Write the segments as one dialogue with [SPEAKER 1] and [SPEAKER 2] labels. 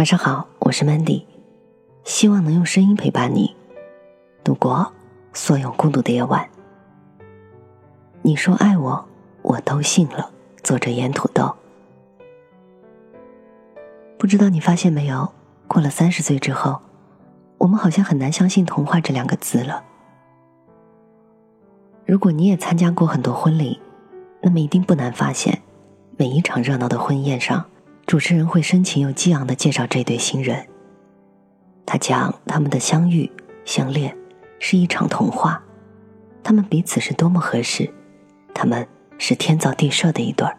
[SPEAKER 1] 晚上好，我是 Mandy，希望能用声音陪伴你度过所有孤独的夜晚。你说爱我，我都信了。作者盐土豆，不知道你发现没有？过了三十岁之后，我们好像很难相信童话这两个字了。如果你也参加过很多婚礼，那么一定不难发现，每一场热闹的婚宴上。主持人会深情又激昂的介绍这对新人。他讲他们的相遇、相恋是一场童话，他们彼此是多么合适，他们是天造地设的一对儿。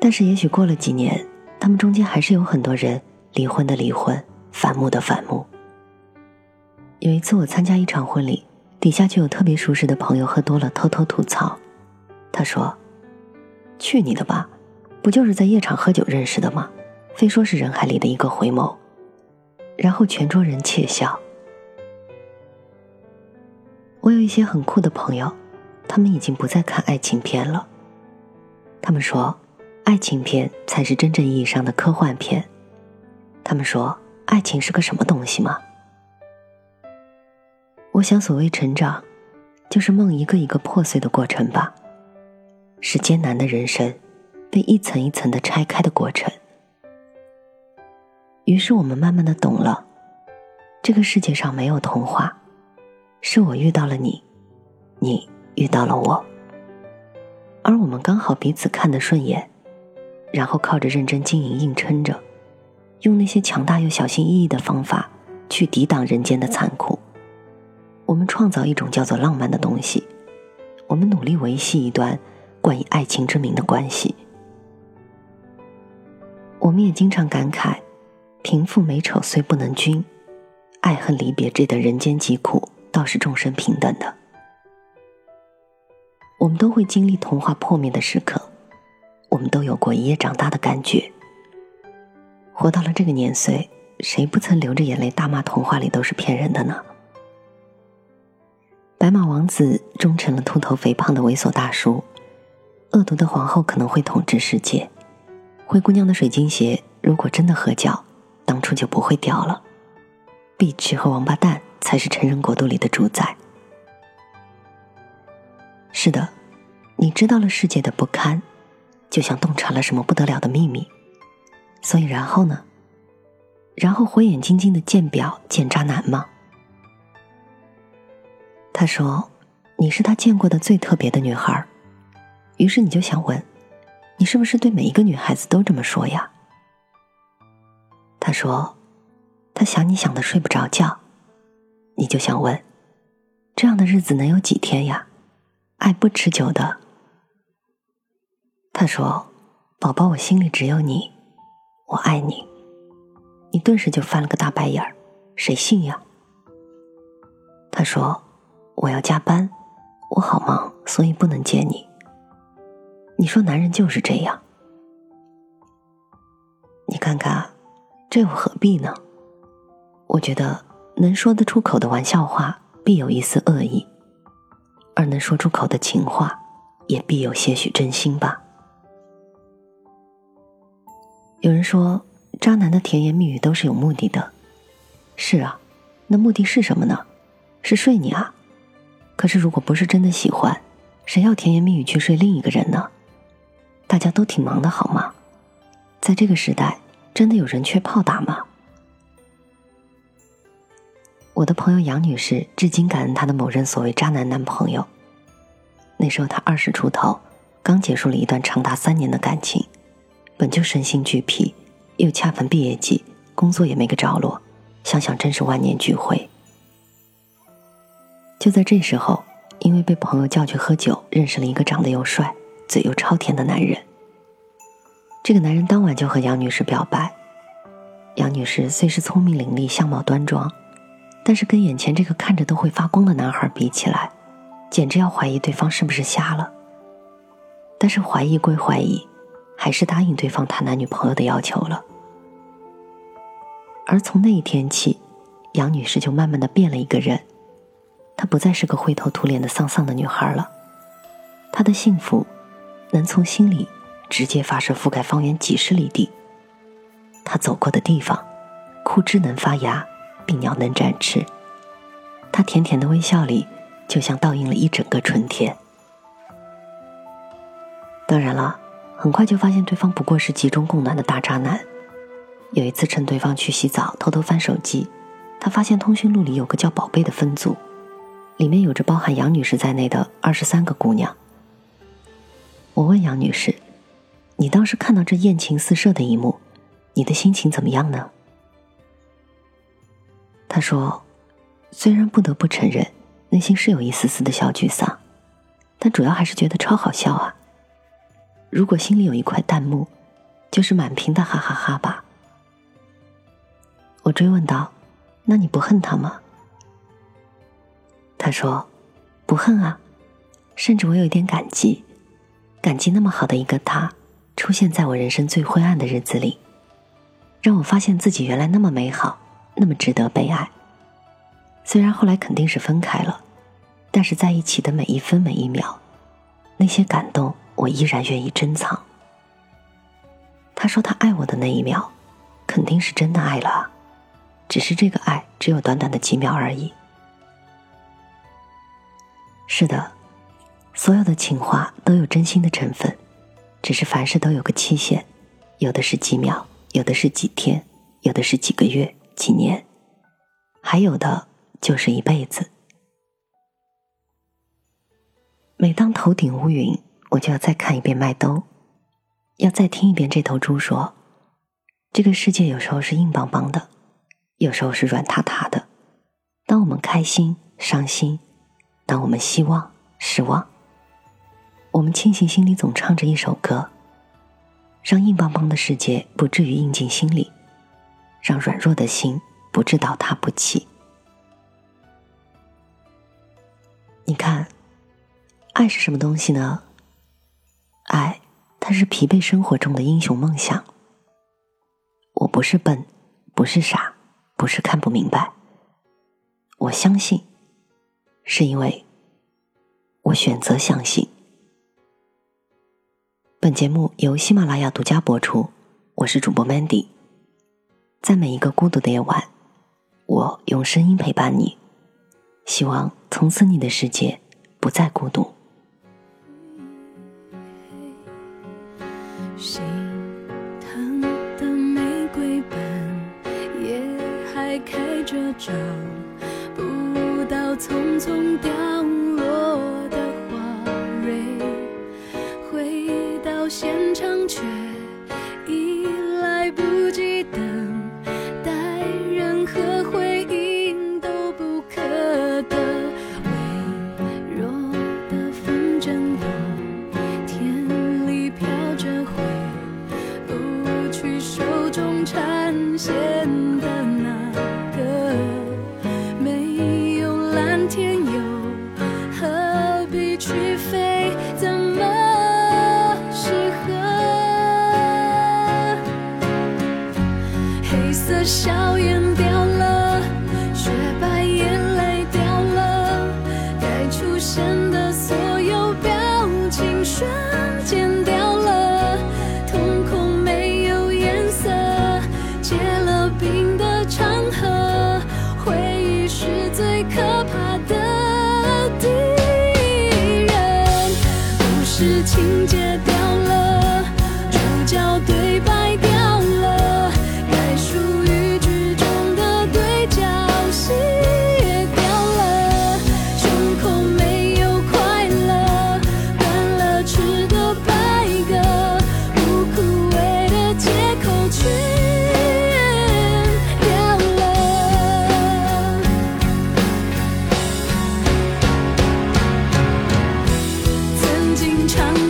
[SPEAKER 1] 但是也许过了几年，他们中间还是有很多人离婚的离婚，反目的反目。有一次我参加一场婚礼，底下就有特别熟识的朋友喝多了，偷偷吐槽。他说：“去你的吧！”不就是在夜场喝酒认识的吗？非说是人海里的一个回眸，然后全桌人窃笑。我有一些很酷的朋友，他们已经不再看爱情片了。他们说，爱情片才是真正意义上的科幻片。他们说，爱情是个什么东西吗？我想，所谓成长，就是梦一个一个破碎的过程吧，是艰难的人生。被一层一层的拆开的过程，于是我们慢慢的懂了，这个世界上没有童话，是我遇到了你，你遇到了我，而我们刚好彼此看得顺眼，然后靠着认真经营硬撑着，用那些强大又小心翼翼的方法去抵挡人间的残酷，我们创造一种叫做浪漫的东西，我们努力维系一段冠以爱情之名的关系。我们也经常感慨，贫富美丑虽不能均，爱恨离别这等人间疾苦，倒是众生平等的。我们都会经历童话破灭的时刻，我们都有过一夜长大的感觉。活到了这个年岁，谁不曾流着眼泪大骂童话里都是骗人的呢？白马王子终成了秃头肥胖的猥琐大叔，恶毒的皇后可能会统治世界。灰姑娘的水晶鞋，如果真的合脚，当初就不会掉了。碧池和王八蛋才是成人国度里的主宰。是的，你知道了世界的不堪，就像洞察了什么不得了的秘密。所以，然后呢？然后火眼金睛的见表见渣男吗？他说：“你是他见过的最特别的女孩。”于是你就想问。你是不是对每一个女孩子都这么说呀？他说：“他想你想的睡不着觉。”你就想问：“这样的日子能有几天呀？”爱不持久的。他说：“宝宝，我心里只有你，我爱你。”你顿时就翻了个大白眼儿，谁信呀？他说：“我要加班，我好忙，所以不能见你。”你说男人就是这样，你看看，这又何必呢？我觉得能说得出口的玩笑话，必有一丝恶意；而能说出口的情话，也必有些许真心吧。有人说，渣男的甜言蜜语都是有目的的。是啊，那目的是什么呢？是睡你啊？可是如果不是真的喜欢，谁要甜言蜜语去睡另一个人呢？大家都挺忙的，好吗？在这个时代，真的有人缺炮打吗？我的朋友杨女士至今感恩她的某任所谓渣男男朋友。那时候她二十出头，刚结束了一段长达三年的感情，本就身心俱疲，又恰逢毕业季，工作也没个着落，想想真是万念俱灰。就在这时候，因为被朋友叫去喝酒，认识了一个长得又帅。嘴又超甜的男人，这个男人当晚就和杨女士表白。杨女士虽是聪明伶俐、相貌端庄，但是跟眼前这个看着都会发光的男孩比起来，简直要怀疑对方是不是瞎了。但是怀疑归怀疑，还是答应对方谈男女朋友的要求了。而从那一天起，杨女士就慢慢的变了一个人，她不再是个灰头土脸的丧丧的女孩了，她的幸福。能从心里直接发射，覆盖方圆几十里地。他走过的地方，枯枝能发芽，病鸟能展翅。他甜甜的微笑里，就像倒映了一整个春天。当然了，很快就发现对方不过是集中供暖的大渣男。有一次趁对方去洗澡，偷偷翻手机，他发现通讯录里有个叫“宝贝”的分组，里面有着包含杨女士在内的二十三个姑娘。我问杨女士：“你当时看到这艳情四射的一幕，你的心情怎么样呢？”她说：“虽然不得不承认，内心是有一丝丝的小沮丧，但主要还是觉得超好笑啊！如果心里有一块弹幕，就是满屏的哈哈哈吧。”我追问道：“那你不恨他吗？”他说：“不恨啊，甚至我有一点感激。”感激那么好的一个他，出现在我人生最灰暗的日子里，让我发现自己原来那么美好，那么值得被爱。虽然后来肯定是分开了，但是在一起的每一分每一秒，那些感动我依然愿意珍藏。他说他爱我的那一秒，肯定是真的爱了，只是这个爱只有短短的几秒而已。是的。所有的情话都有真心的成分，只是凡事都有个期限，有的是几秒，有的是几天，有的是几个月、几年，还有的就是一辈子。每当头顶乌云，我就要再看一遍麦兜，要再听一遍这头猪说：“这个世界有时候是硬邦邦的，有时候是软塌塌的。当我们开心、伤心，当我们希望、失望。”我们庆幸心里总唱着一首歌，让硬邦邦的世界不至于硬进心里，让软弱的心不致倒塌不起。你看，爱是什么东西呢？爱，它是疲惫生活中的英雄梦想。我不是笨，不是傻，不是看不明白。我相信，是因为我选择相信。本节目由喜马拉雅独家播出，我是主播 Mandy。在每一个孤独的夜晚，我用声音陪伴你，希望从此你的世界不再孤独。心疼的玫瑰般，也还开着，找不到匆匆掉笑。唱。